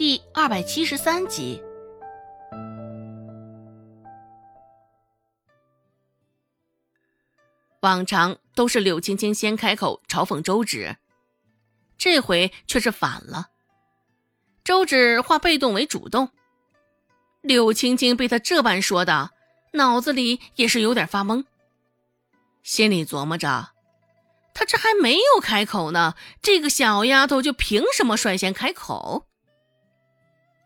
第二百七十三集。往常都是柳青青先开口嘲讽周芷，这回却是反了。周芷化被动为主动，柳青青被他这般说的，脑子里也是有点发懵，心里琢磨着：他这还没有开口呢，这个小丫头就凭什么率先开口？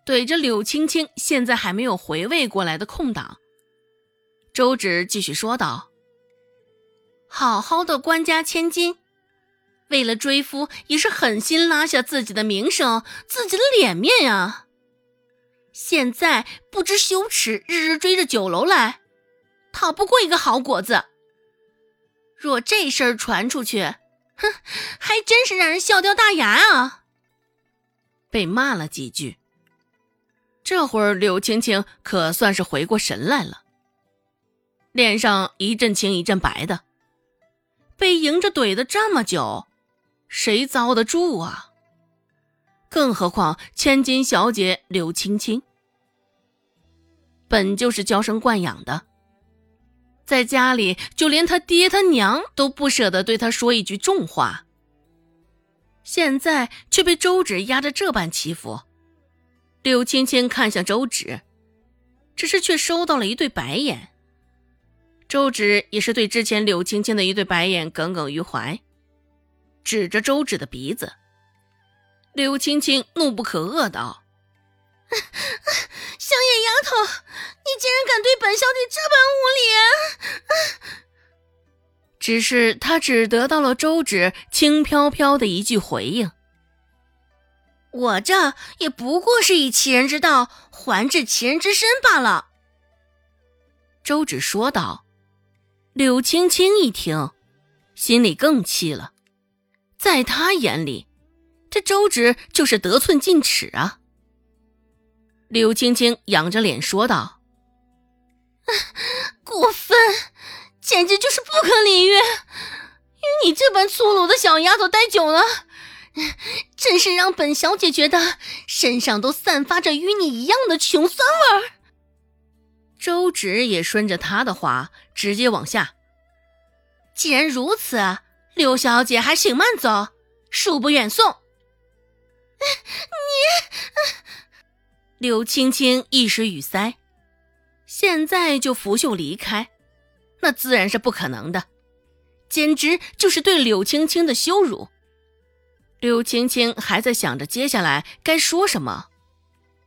怼着柳青青现在还没有回味过来的空档，周芷继续说道。好好的官家千金，为了追夫也是狠心拉下自己的名声、自己的脸面呀。现在不知羞耻，日日追着酒楼来，讨不过一个好果子。若这事儿传出去，哼，还真是让人笑掉大牙啊！被骂了几句，这会儿柳青青可算是回过神来了，脸上一阵青一阵白的。被迎着怼的这么久，谁遭得住啊？更何况千金小姐柳青青，本就是娇生惯养的，在家里就连他爹他娘都不舍得对他说一句重话，现在却被周芷压着这般欺负。柳青青看向周芷，只是却收到了一对白眼。周芷也是对之前柳青青的一对白眼耿耿于怀，指着周芷的鼻子。柳青青怒不可遏道：“小野丫头，你竟然敢对本小姐这般无礼！”只是她只得到了周芷轻飘飘的一句回应：“我这也不过是以其人之道还治其人之身罢了。”周芷说道。柳青青一听，心里更气了。在他眼里，这周芷就是得寸进尺啊。柳青青仰着脸说道：“过分，简直就是不可理喻！与你这般粗鲁的小丫头待久了，真是让本小姐觉得身上都散发着与你一样的穷酸味儿。”周芷也顺着他的话，直接往下。既然如此，柳小姐还请慢走，恕不远送。你，柳青青一时语塞，现在就拂袖离开，那自然是不可能的，简直就是对柳青青的羞辱。柳青青还在想着接下来该说什么，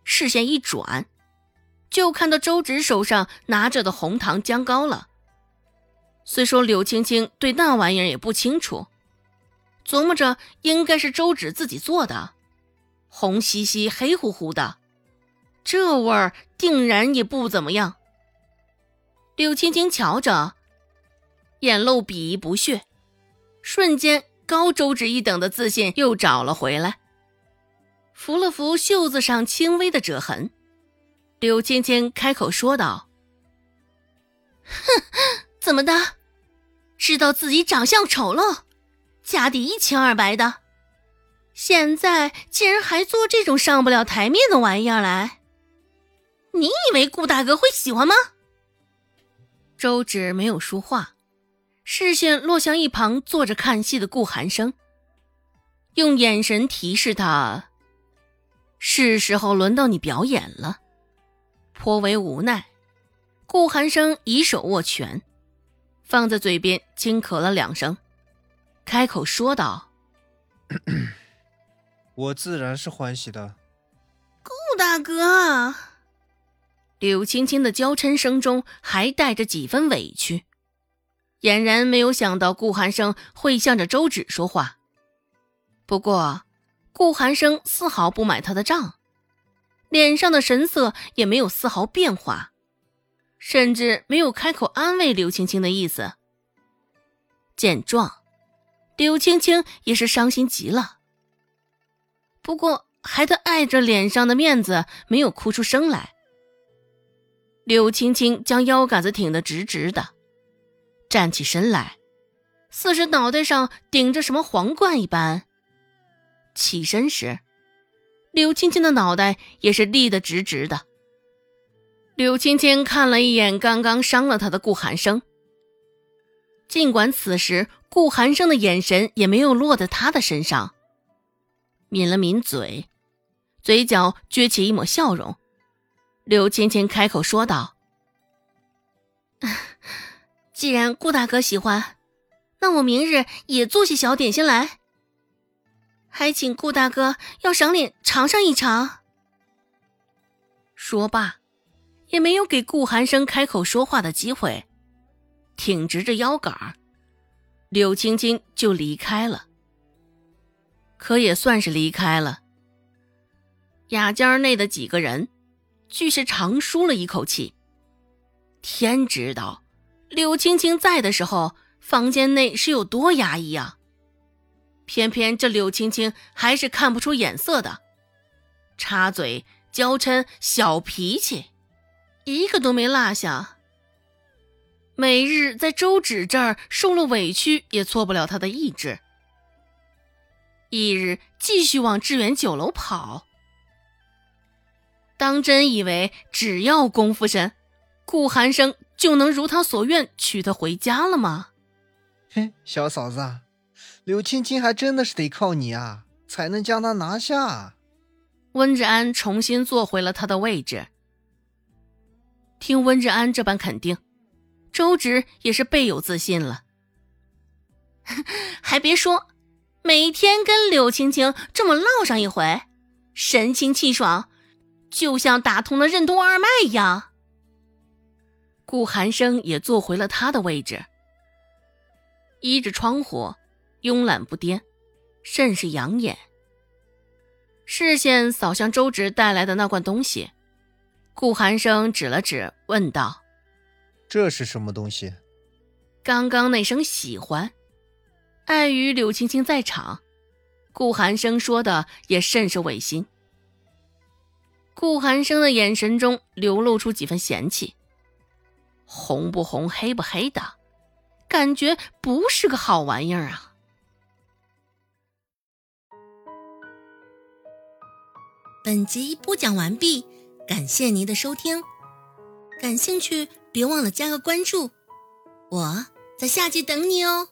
视线一转。就看到周芷手上拿着的红糖姜糕了。虽说柳青青对那玩意儿也不清楚，琢磨着应该是周芷自己做的，红兮兮、黑乎乎的，这味儿定然也不怎么样。柳青青瞧着，眼露鄙夷不屑，瞬间高周芷一等的自信又找了回来，扶了扶袖子上轻微的褶痕。柳青青开口说道：“哼，怎么的？知道自己长相丑陋，家底一清二白的，现在竟然还做这种上不了台面的玩意儿来？你以为顾大哥会喜欢吗？”周芷没有说话，视线落向一旁坐着看戏的顾寒生，用眼神提示他：“是时候轮到你表演了。”颇为无奈，顾寒生以手握拳，放在嘴边轻咳了两声，开口说道：“我自然是欢喜的。”顾大哥，柳青青的娇嗔声中还带着几分委屈，俨然没有想到顾寒生会向着周芷说话。不过，顾寒生丝毫不买他的账。脸上的神色也没有丝毫变化，甚至没有开口安慰刘青青的意思。见状，刘青青也是伤心极了，不过还得碍着脸上的面子，没有哭出声来。刘青青将腰杆子挺得直直的，站起身来，似是脑袋上顶着什么皇冠一般。起身时。柳青青的脑袋也是立得直直的。柳青青看了一眼刚刚伤了他的顾寒生，尽管此时顾寒生的眼神也没有落在他的身上，抿了抿嘴，嘴角撅起一抹笑容。柳青青开口说道：“ 既然顾大哥喜欢，那我明日也做些小点心来。”还请顾大哥要赏脸尝上一尝。说罢，也没有给顾寒生开口说话的机会，挺直着腰杆柳青青就离开了。可也算是离开了。雅间内的几个人，俱是长舒了一口气。天知道，柳青青在的时候，房间内是有多压抑啊！偏偏这柳青青还是看不出眼色的，插嘴、娇嗔、小脾气，一个都没落下。每日在周芷这儿受了委屈，也挫不了他的意志。翌日继续往致远酒楼跑。当真以为只要功夫深，顾寒生就能如他所愿娶她回家了吗？嘿，小嫂子。柳青青还真的是得靠你啊，才能将她拿下。温志安重新坐回了他的位置。听温志安这般肯定，周芷也是倍有自信了。还别说，每天跟柳青青这么唠上一回，神清气爽，就像打通了任督二脉一样。顾寒生也坐回了他的位置，依着窗户。慵懒不颠，甚是养眼。视线扫向周芷带来的那罐东西，顾寒生指了指，问道：“这是什么东西？”刚刚那声喜欢，碍于柳青青在场，顾寒生说的也甚是违心。顾寒生的眼神中流露出几分嫌弃，红不红，黑不黑的，感觉不是个好玩意儿啊。本集播讲完毕，感谢您的收听。感兴趣，别忘了加个关注，我在下集等你哦。